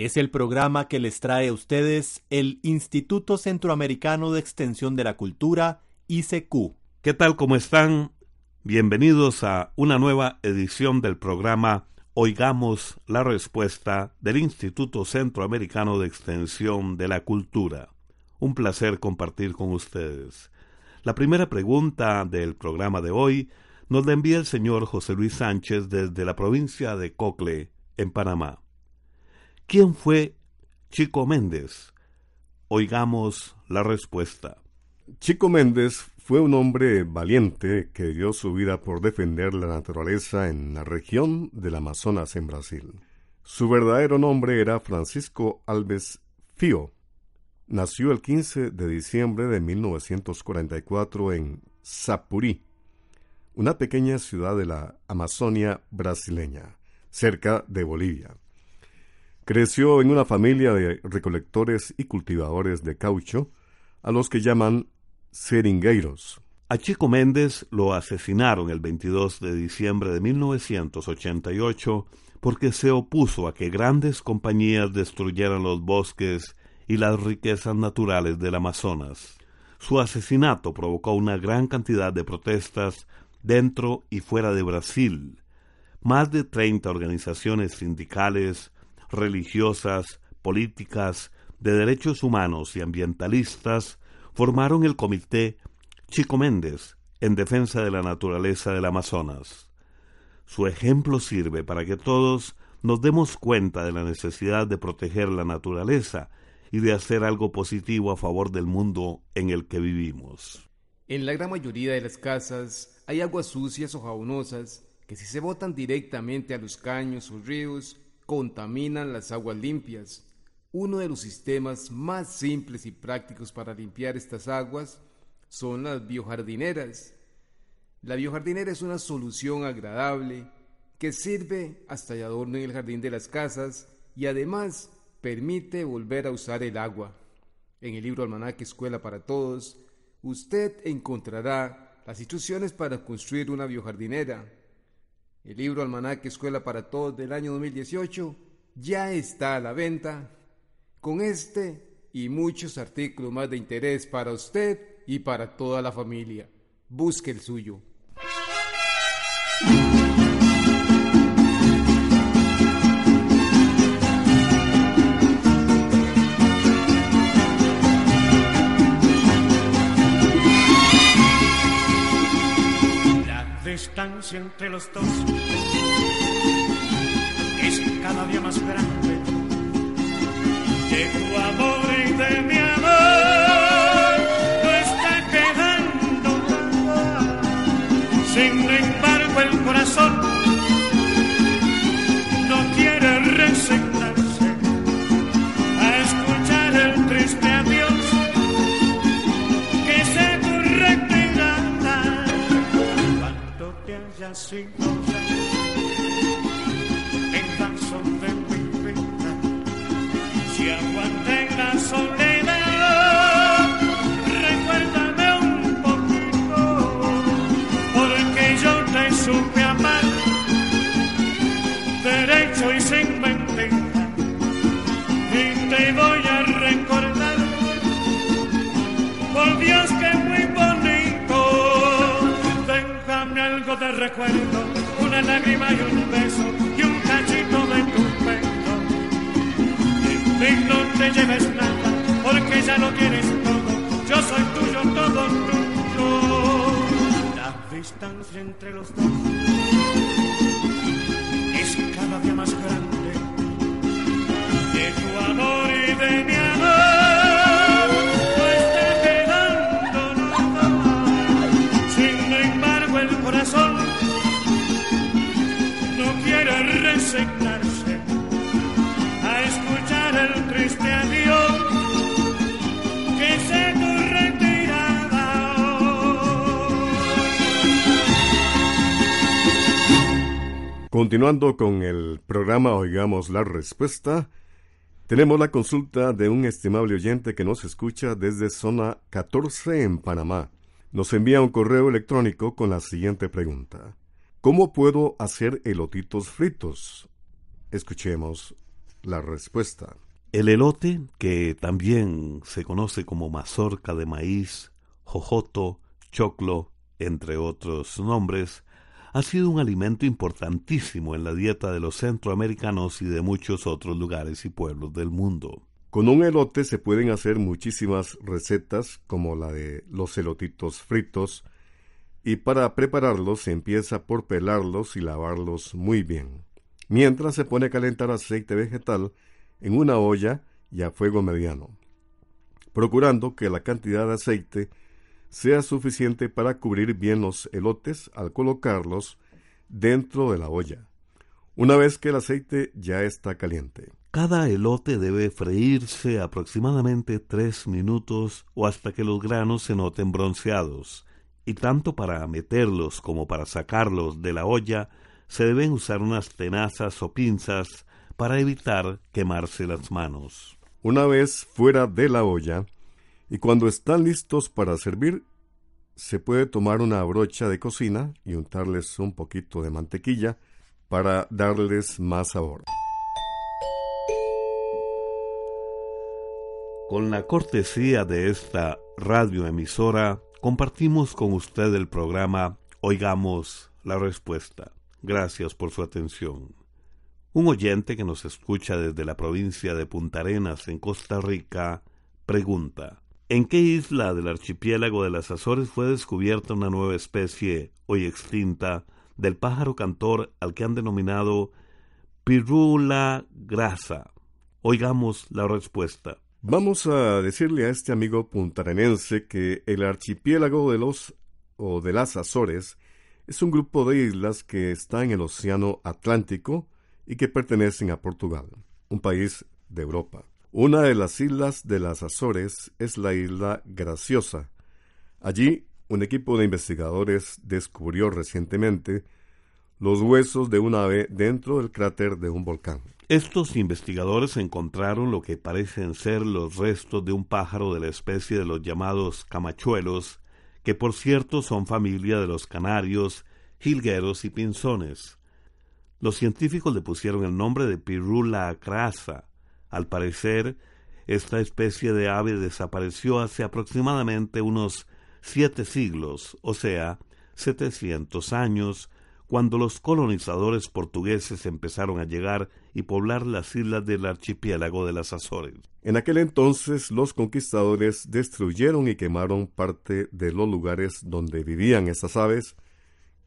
Es el programa que les trae a ustedes el Instituto Centroamericano de Extensión de la Cultura, ICQ. ¿Qué tal? ¿Cómo están? Bienvenidos a una nueva edición del programa Oigamos la Respuesta del Instituto Centroamericano de Extensión de la Cultura. Un placer compartir con ustedes. La primera pregunta del programa de hoy nos la envía el señor José Luis Sánchez desde la provincia de Cocle, en Panamá. ¿Quién fue Chico Méndez? Oigamos la respuesta. Chico Méndez fue un hombre valiente que dio su vida por defender la naturaleza en la región del Amazonas en Brasil. Su verdadero nombre era Francisco Alves Fío. Nació el 15 de diciembre de 1944 en Sapurí, una pequeña ciudad de la Amazonia brasileña, cerca de Bolivia. Creció en una familia de recolectores y cultivadores de caucho, a los que llaman seringueiros. A Chico Méndez lo asesinaron el 22 de diciembre de 1988 porque se opuso a que grandes compañías destruyeran los bosques y las riquezas naturales del Amazonas. Su asesinato provocó una gran cantidad de protestas dentro y fuera de Brasil. Más de treinta organizaciones sindicales, religiosas, políticas, de derechos humanos y ambientalistas formaron el comité Chico Méndez en defensa de la naturaleza del Amazonas. Su ejemplo sirve para que todos nos demos cuenta de la necesidad de proteger la naturaleza y de hacer algo positivo a favor del mundo en el que vivimos. En la gran mayoría de las casas hay aguas sucias o jabonosas que si se botan directamente a los caños o ríos contaminan las aguas limpias. Uno de los sistemas más simples y prácticos para limpiar estas aguas son las biojardineras. La biojardinera es una solución agradable que sirve hasta de adorno en el jardín de las casas y además permite volver a usar el agua. En el libro Almanaque Escuela para Todos, usted encontrará las instrucciones para construir una biojardinera. El libro Almanaque Escuela para Todos del año 2018 ya está a la venta con este y muchos artículos más de interés para usted y para toda la familia. Busque el suyo. Distancia entre los dos es cada día más grande. De tu amor y de mi amor no está quedando. Sin embargo, el corazón no quiere resignarse te hayas sin gozar en tan solo de mi vida si aguanté la soledad De recuerdo, una lágrima y un beso y un cachito de tu pecho. Y no te lleves nada, porque ya lo tienes todo. Yo soy tuyo, todo tuyo. La distancia entre los dos es cada día más grande. De tu amor y de mi Continuando con el programa Oigamos la Respuesta, tenemos la consulta de un estimable oyente que nos escucha desde zona 14 en Panamá. Nos envía un correo electrónico con la siguiente pregunta. ¿Cómo puedo hacer elotitos fritos? Escuchemos la respuesta. El elote, que también se conoce como mazorca de maíz, jojoto, choclo, entre otros nombres, ha sido un alimento importantísimo en la dieta de los centroamericanos y de muchos otros lugares y pueblos del mundo. Con un elote se pueden hacer muchísimas recetas como la de los elotitos fritos y para prepararlos se empieza por pelarlos y lavarlos muy bien. Mientras se pone a calentar aceite vegetal en una olla y a fuego mediano, procurando que la cantidad de aceite sea suficiente para cubrir bien los elotes al colocarlos dentro de la olla, una vez que el aceite ya está caliente. Cada elote debe freírse aproximadamente tres minutos o hasta que los granos se noten bronceados, y tanto para meterlos como para sacarlos de la olla se deben usar unas tenazas o pinzas para evitar quemarse las manos. Una vez fuera de la olla, y cuando están listos para servir, se puede tomar una brocha de cocina y untarles un poquito de mantequilla para darles más sabor. Con la cortesía de esta radioemisora, compartimos con usted el programa Oigamos la Respuesta. Gracias por su atención. Un oyente que nos escucha desde la provincia de Punta Arenas, en Costa Rica, pregunta, ¿en qué isla del archipiélago de las Azores fue descubierta una nueva especie, hoy extinta, del pájaro cantor al que han denominado Pirula grasa? Oigamos la respuesta. Vamos a decirle a este amigo puntarenense que el archipiélago de los o de las Azores es un grupo de islas que está en el Océano Atlántico y que pertenecen a Portugal, un país de Europa. Una de las islas de las Azores es la isla Graciosa. Allí, un equipo de investigadores descubrió recientemente los huesos de un ave dentro del cráter de un volcán. Estos investigadores encontraron lo que parecen ser los restos de un pájaro de la especie de los llamados camachuelos, que por cierto son familia de los canarios, jilgueros y pinzones. Los científicos le pusieron el nombre de Pirula crasa. Al parecer, esta especie de ave desapareció hace aproximadamente unos siete siglos, o sea, setecientos años, cuando los colonizadores portugueses empezaron a llegar y poblar las islas del archipiélago de las Azores. En aquel entonces los conquistadores destruyeron y quemaron parte de los lugares donde vivían estas aves,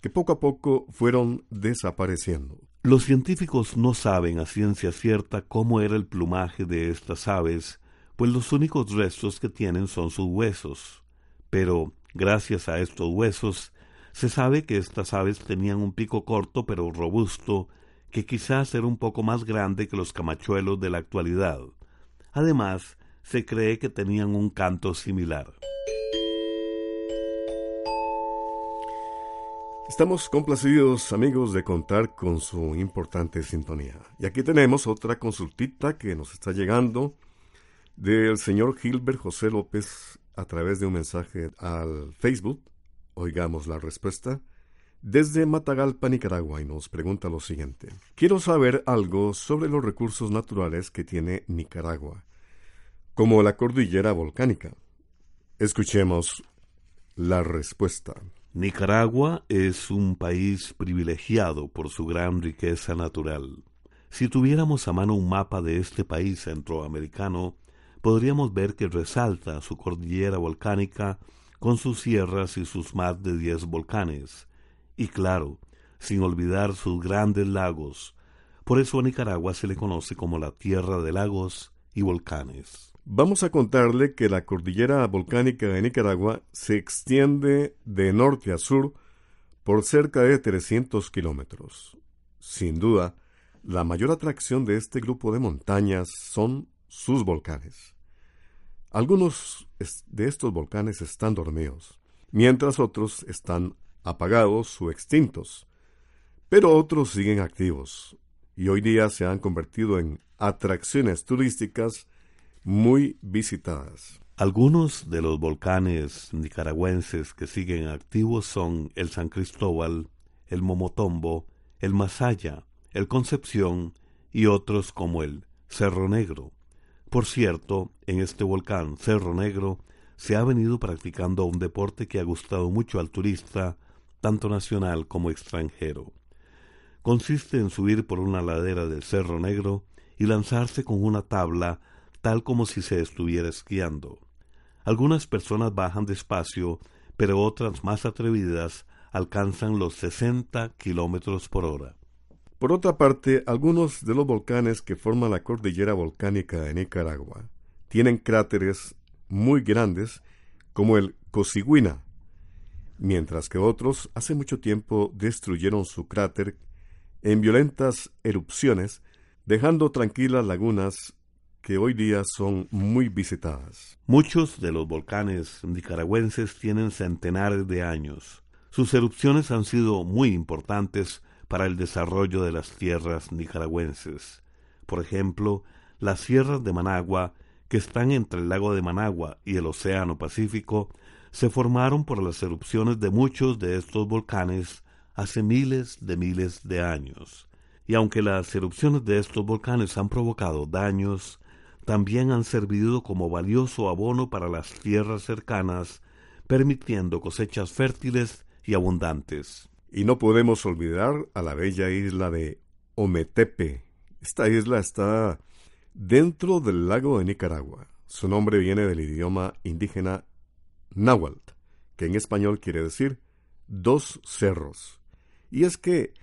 que poco a poco fueron desapareciendo. Los científicos no saben a ciencia cierta cómo era el plumaje de estas aves, pues los únicos restos que tienen son sus huesos. Pero, gracias a estos huesos, se sabe que estas aves tenían un pico corto pero robusto, que quizás era un poco más grande que los camachuelos de la actualidad. Además, se cree que tenían un canto similar. Estamos complacidos, amigos, de contar con su importante sintonía. Y aquí tenemos otra consultita que nos está llegando del señor Gilbert José López a través de un mensaje al Facebook Oigamos la respuesta. Desde Matagalpa, Nicaragua, y nos pregunta lo siguiente. Quiero saber algo sobre los recursos naturales que tiene Nicaragua, como la cordillera volcánica. Escuchemos la respuesta. Nicaragua es un país privilegiado por su gran riqueza natural. Si tuviéramos a mano un mapa de este país centroamericano, podríamos ver que resalta su cordillera volcánica con sus sierras y sus más de diez volcanes, y claro, sin olvidar sus grandes lagos. Por eso a Nicaragua se le conoce como la tierra de lagos y volcanes. Vamos a contarle que la cordillera volcánica de Nicaragua se extiende de norte a sur por cerca de 300 kilómetros. Sin duda, la mayor atracción de este grupo de montañas son sus volcanes. Algunos de estos volcanes están dormidos, mientras otros están apagados o extintos, pero otros siguen activos y hoy día se han convertido en atracciones turísticas muy visitadas. Algunos de los volcanes nicaragüenses que siguen activos son el San Cristóbal, el Momotombo, el Masaya, el Concepción y otros como el Cerro Negro. Por cierto, en este volcán Cerro Negro se ha venido practicando un deporte que ha gustado mucho al turista, tanto nacional como extranjero. Consiste en subir por una ladera del Cerro Negro y lanzarse con una tabla tal como si se estuviera esquiando. Algunas personas bajan despacio, pero otras más atrevidas alcanzan los 60 kilómetros por hora. Por otra parte, algunos de los volcanes que forman la cordillera volcánica de Nicaragua tienen cráteres muy grandes, como el Cosigüina, mientras que otros hace mucho tiempo destruyeron su cráter en violentas erupciones, dejando tranquilas lagunas que hoy día son muy visitadas. Muchos de los volcanes nicaragüenses tienen centenares de años. Sus erupciones han sido muy importantes para el desarrollo de las tierras nicaragüenses. Por ejemplo, las sierras de Managua, que están entre el lago de Managua y el Océano Pacífico, se formaron por las erupciones de muchos de estos volcanes hace miles de miles de años. Y aunque las erupciones de estos volcanes han provocado daños, también han servido como valioso abono para las tierras cercanas, permitiendo cosechas fértiles y abundantes. Y no podemos olvidar a la bella isla de Ometepe. Esta isla está dentro del lago de Nicaragua. Su nombre viene del idioma indígena náhuatl, que en español quiere decir dos cerros. Y es que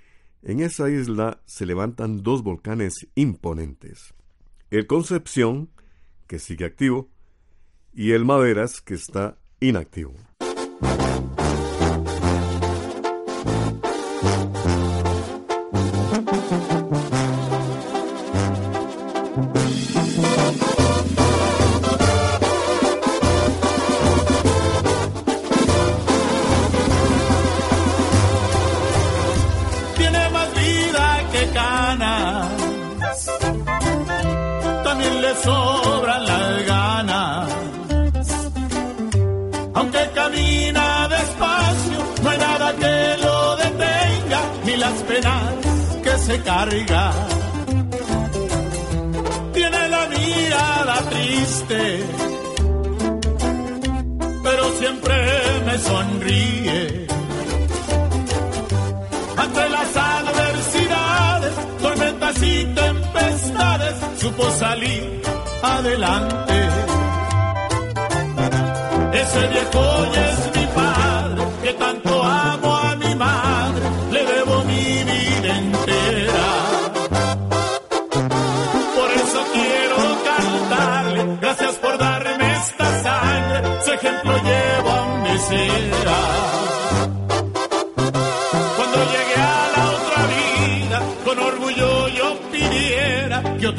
en esa isla se levantan dos volcanes imponentes el Concepción, que sigue activo, y el Maderas, que está inactivo. Las penas que se carga. Tiene la mirada triste, pero siempre me sonríe. Ante las adversidades, tormentas y tempestades, supo salir adelante. Ese viejo es mi padre, que tanto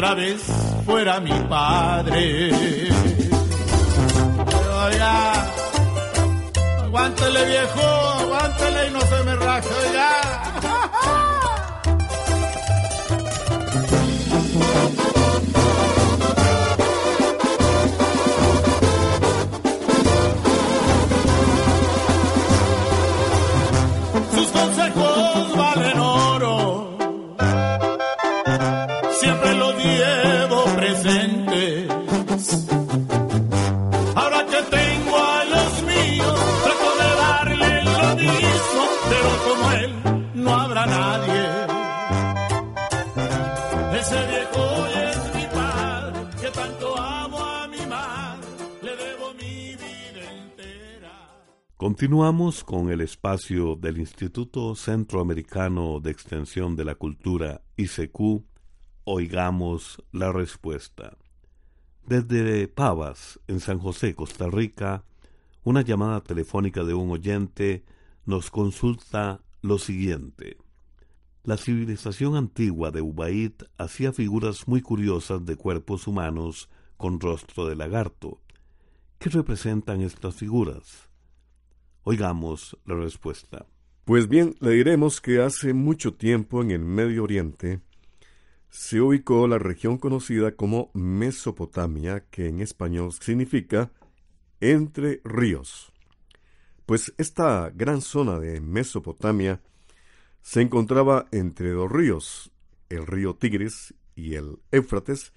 otra vez fuera mi padre. Oiga, aguántele viejo, aguántele y no se me raje. Sus consejos valen oro. Continuamos con el espacio del Instituto Centroamericano de Extensión de la Cultura, ICQ. Oigamos la respuesta. Desde Pavas, en San José, Costa Rica, una llamada telefónica de un oyente nos consulta lo siguiente. La civilización antigua de Ubaid hacía figuras muy curiosas de cuerpos humanos con rostro de lagarto. ¿Qué representan estas figuras? Oigamos la respuesta. Pues bien, le diremos que hace mucho tiempo en el Medio Oriente se ubicó la región conocida como Mesopotamia, que en español significa entre ríos. Pues esta gran zona de Mesopotamia se encontraba entre dos ríos, el río Tigris y el Éufrates,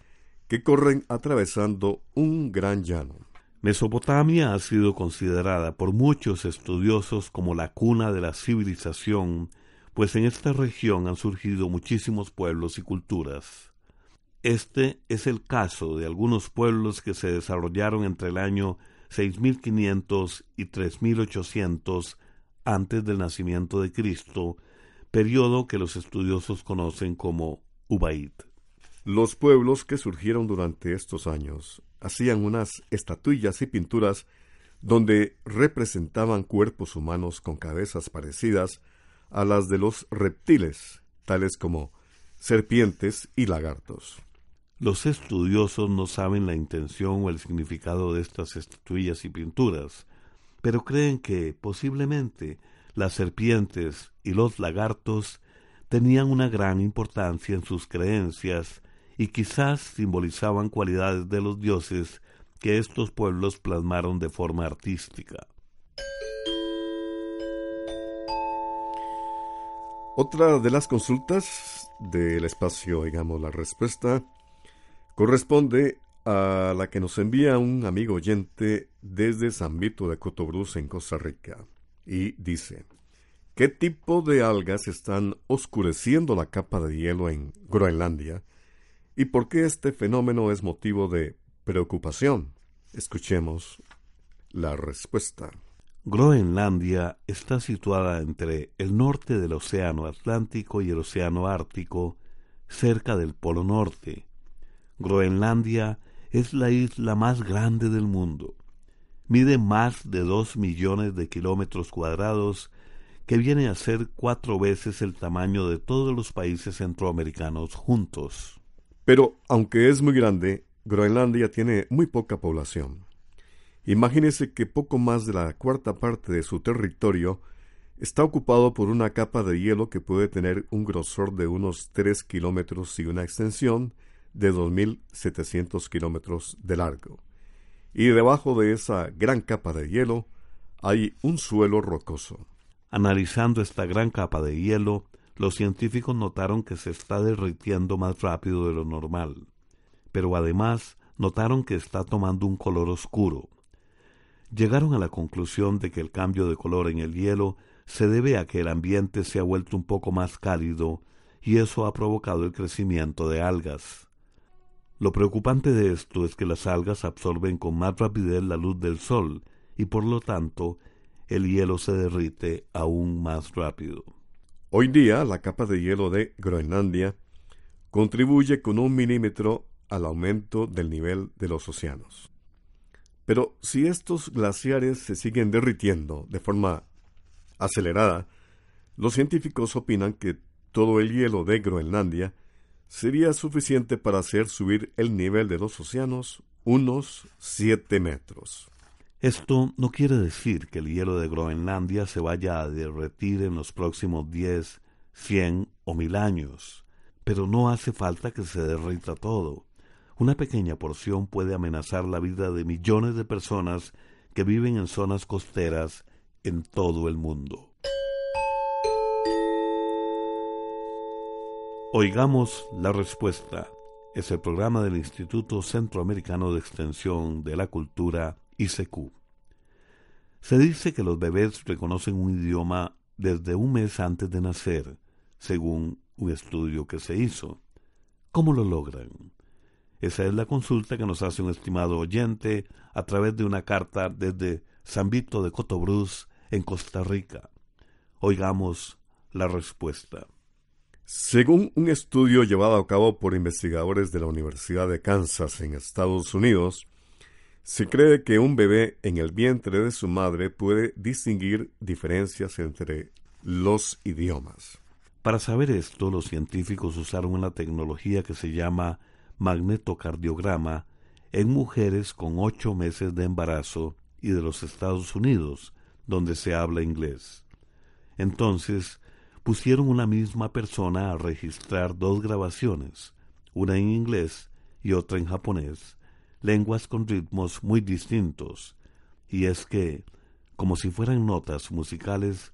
que corren atravesando un gran llano. Mesopotamia ha sido considerada por muchos estudiosos como la cuna de la civilización, pues en esta región han surgido muchísimos pueblos y culturas. Este es el caso de algunos pueblos que se desarrollaron entre el año 6500 y 3800 antes del nacimiento de Cristo, periodo que los estudiosos conocen como Ubaid. Los pueblos que surgieron durante estos años hacían unas estatuillas y pinturas donde representaban cuerpos humanos con cabezas parecidas a las de los reptiles, tales como serpientes y lagartos. Los estudiosos no saben la intención o el significado de estas estatuillas y pinturas, pero creen que posiblemente las serpientes y los lagartos tenían una gran importancia en sus creencias y quizás simbolizaban cualidades de los dioses que estos pueblos plasmaron de forma artística. Otra de las consultas del espacio, digamos, la respuesta, corresponde a la que nos envía un amigo oyente desde San Vito de Cotobruz en Costa Rica. Y dice, ¿qué tipo de algas están oscureciendo la capa de hielo en Groenlandia? ¿Y por qué este fenómeno es motivo de preocupación? Escuchemos la respuesta. Groenlandia está situada entre el norte del Océano Atlántico y el Océano Ártico, cerca del Polo Norte. Groenlandia es la isla más grande del mundo. Mide más de dos millones de kilómetros cuadrados, que viene a ser cuatro veces el tamaño de todos los países centroamericanos juntos. Pero, aunque es muy grande, Groenlandia tiene muy poca población. Imagínese que poco más de la cuarta parte de su territorio está ocupado por una capa de hielo que puede tener un grosor de unos 3 kilómetros y una extensión de 2.700 kilómetros de largo. Y debajo de esa gran capa de hielo hay un suelo rocoso. Analizando esta gran capa de hielo, los científicos notaron que se está derritiendo más rápido de lo normal, pero además notaron que está tomando un color oscuro. Llegaron a la conclusión de que el cambio de color en el hielo se debe a que el ambiente se ha vuelto un poco más cálido y eso ha provocado el crecimiento de algas. Lo preocupante de esto es que las algas absorben con más rapidez la luz del sol y por lo tanto el hielo se derrite aún más rápido. Hoy día la capa de hielo de Groenlandia contribuye con un milímetro al aumento del nivel de los océanos. Pero si estos glaciares se siguen derritiendo de forma acelerada, los científicos opinan que todo el hielo de Groenlandia sería suficiente para hacer subir el nivel de los océanos unos 7 metros. Esto no quiere decir que el hielo de Groenlandia se vaya a derretir en los próximos diez, cien o mil años, pero no hace falta que se derrita todo. Una pequeña porción puede amenazar la vida de millones de personas que viven en zonas costeras en todo el mundo. Oigamos la respuesta. Es el programa del Instituto Centroamericano de Extensión de la Cultura ICQ. Se dice que los bebés reconocen un idioma desde un mes antes de nacer, según un estudio que se hizo. ¿Cómo lo logran? Esa es la consulta que nos hace un estimado oyente a través de una carta desde San Vito de Cotobruz, en Costa Rica? Oigamos la respuesta. Según un estudio llevado a cabo por investigadores de la Universidad de Kansas en Estados Unidos, se cree que un bebé en el vientre de su madre puede distinguir diferencias entre los idiomas. Para saber esto, los científicos usaron una tecnología que se llama magnetocardiograma en mujeres con ocho meses de embarazo y de los Estados Unidos, donde se habla inglés. Entonces, pusieron una misma persona a registrar dos grabaciones, una en inglés y otra en japonés, lenguas con ritmos muy distintos, y es que, como si fueran notas musicales,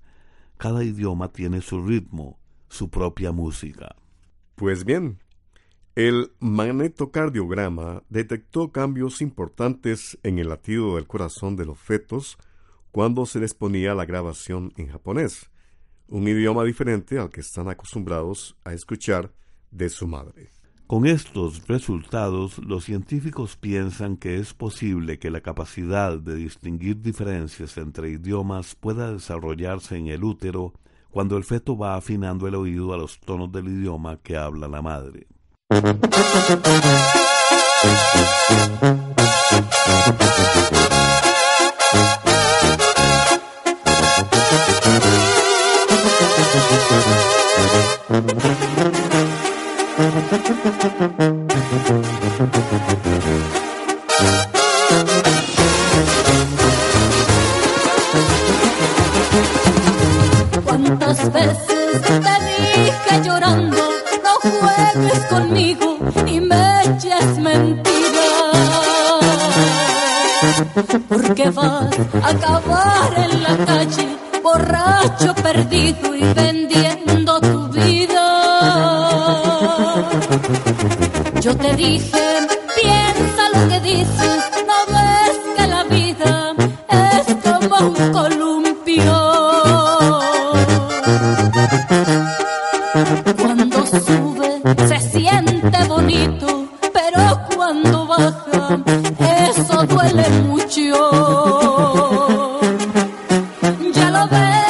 cada idioma tiene su ritmo, su propia música. Pues bien, el magnetocardiograma detectó cambios importantes en el latido del corazón de los fetos cuando se les ponía la grabación en japonés, un idioma diferente al que están acostumbrados a escuchar de su madre. Con estos resultados, los científicos piensan que es posible que la capacidad de distinguir diferencias entre idiomas pueda desarrollarse en el útero cuando el feto va afinando el oído a los tonos del idioma que habla la madre. ¿Cuántas veces te dije llorando, no juegues conmigo y me eches mentiras? Porque vas a acabar en la calle, borracho, perdido y vendiendo tu vida. Yo te dije, que dices, no ves que la vida es como un columpio. Cuando sube se siente bonito, pero cuando baja eso duele mucho. Ya lo ves,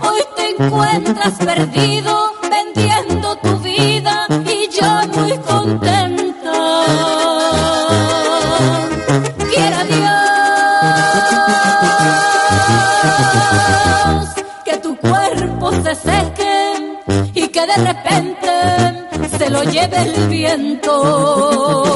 hoy te encuentras perdido vendiendo tu el viento.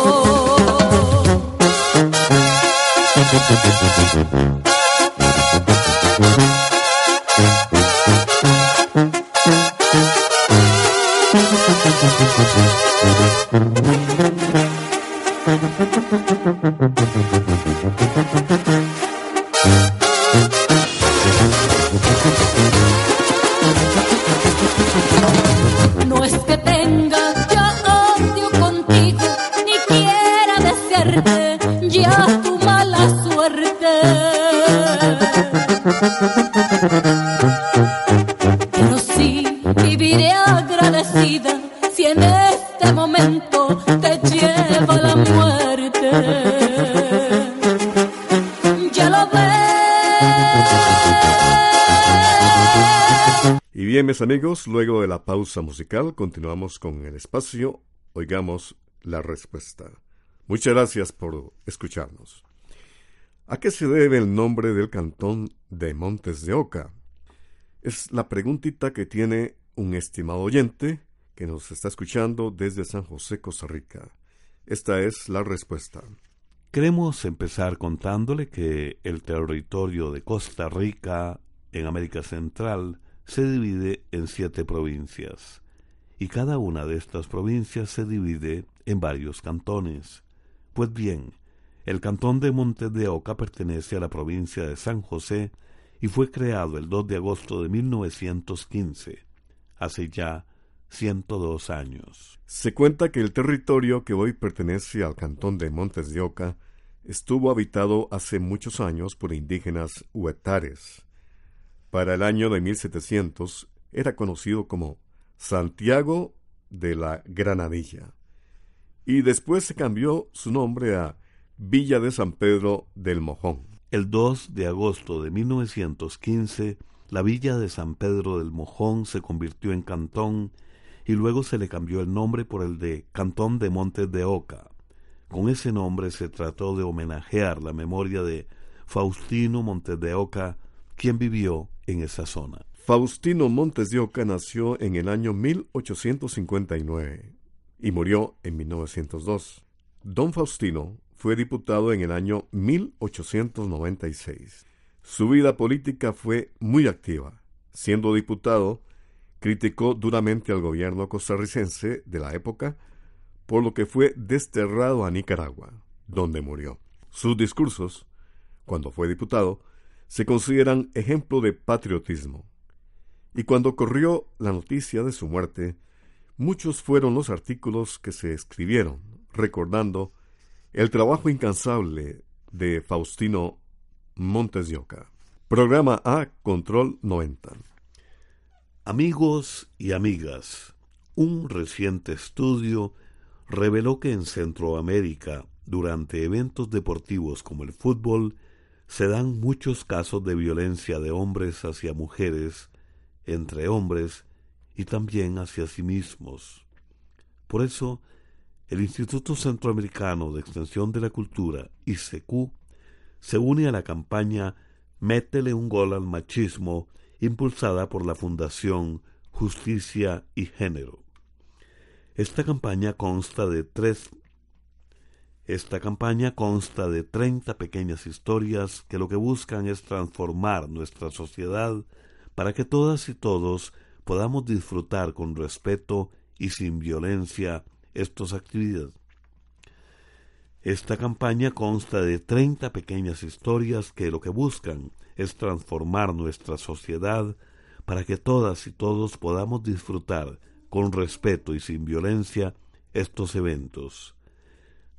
Pero si en este momento te lleva la muerte. Ya lo ves. Y bien, mis amigos, luego de la pausa musical, continuamos con el espacio. Oigamos la respuesta. Muchas gracias por escucharnos. ¿A qué se debe el nombre del cantón de Montes de Oca? Es la preguntita que tiene un estimado oyente que nos está escuchando desde San José, Costa Rica. Esta es la respuesta. Queremos empezar contándole que el territorio de Costa Rica en América Central se divide en siete provincias y cada una de estas provincias se divide en varios cantones. Pues bien, el cantón de Montes de Oca pertenece a la provincia de San José y fue creado el 2 de agosto de 1915, hace ya 102 años. Se cuenta que el territorio que hoy pertenece al cantón de Montes de Oca estuvo habitado hace muchos años por indígenas huetares. Para el año de 1700 era conocido como Santiago de la Granadilla y después se cambió su nombre a Villa de San Pedro del Mojón. El 2 de agosto de 1915, la villa de San Pedro del Mojón se convirtió en cantón y luego se le cambió el nombre por el de Cantón de Montes de Oca. Con ese nombre se trató de homenajear la memoria de Faustino Montes de Oca, quien vivió en esa zona. Faustino Montes de Oca nació en el año 1859 y murió en 1902. Don Faustino fue diputado en el año 1896. Su vida política fue muy activa. Siendo diputado, criticó duramente al gobierno costarricense de la época, por lo que fue desterrado a Nicaragua, donde murió. Sus discursos, cuando fue diputado, se consideran ejemplo de patriotismo. Y cuando corrió la noticia de su muerte, muchos fueron los artículos que se escribieron, recordando el trabajo incansable de Faustino Montes de Oca. Programa A Control 90. Amigos y amigas, un reciente estudio reveló que en Centroamérica, durante eventos deportivos como el fútbol, se dan muchos casos de violencia de hombres hacia mujeres, entre hombres y también hacia sí mismos. Por eso, el Instituto Centroamericano de Extensión de la Cultura, ICQ, se une a la campaña Métele un gol al machismo impulsada por la Fundación Justicia y Género. Esta campaña consta de tres esta campaña consta de 30 pequeñas historias que lo que buscan es transformar nuestra sociedad para que todas y todos podamos disfrutar con respeto y sin violencia estas actividades. Esta campaña consta de 30 pequeñas historias que lo que buscan es transformar nuestra sociedad para que todas y todos podamos disfrutar con respeto y sin violencia estos eventos.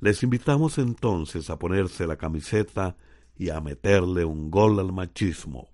Les invitamos entonces a ponerse la camiseta y a meterle un gol al machismo.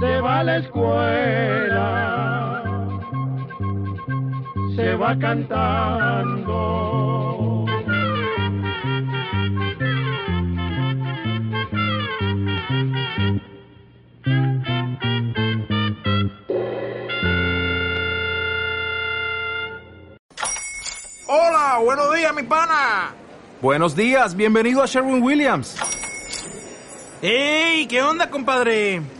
Se va a la escuela, se va cantando. Hola, buenos días, mi pana. Buenos días, bienvenido a Sherwin Williams. ¡Ey! ¿Qué onda, compadre?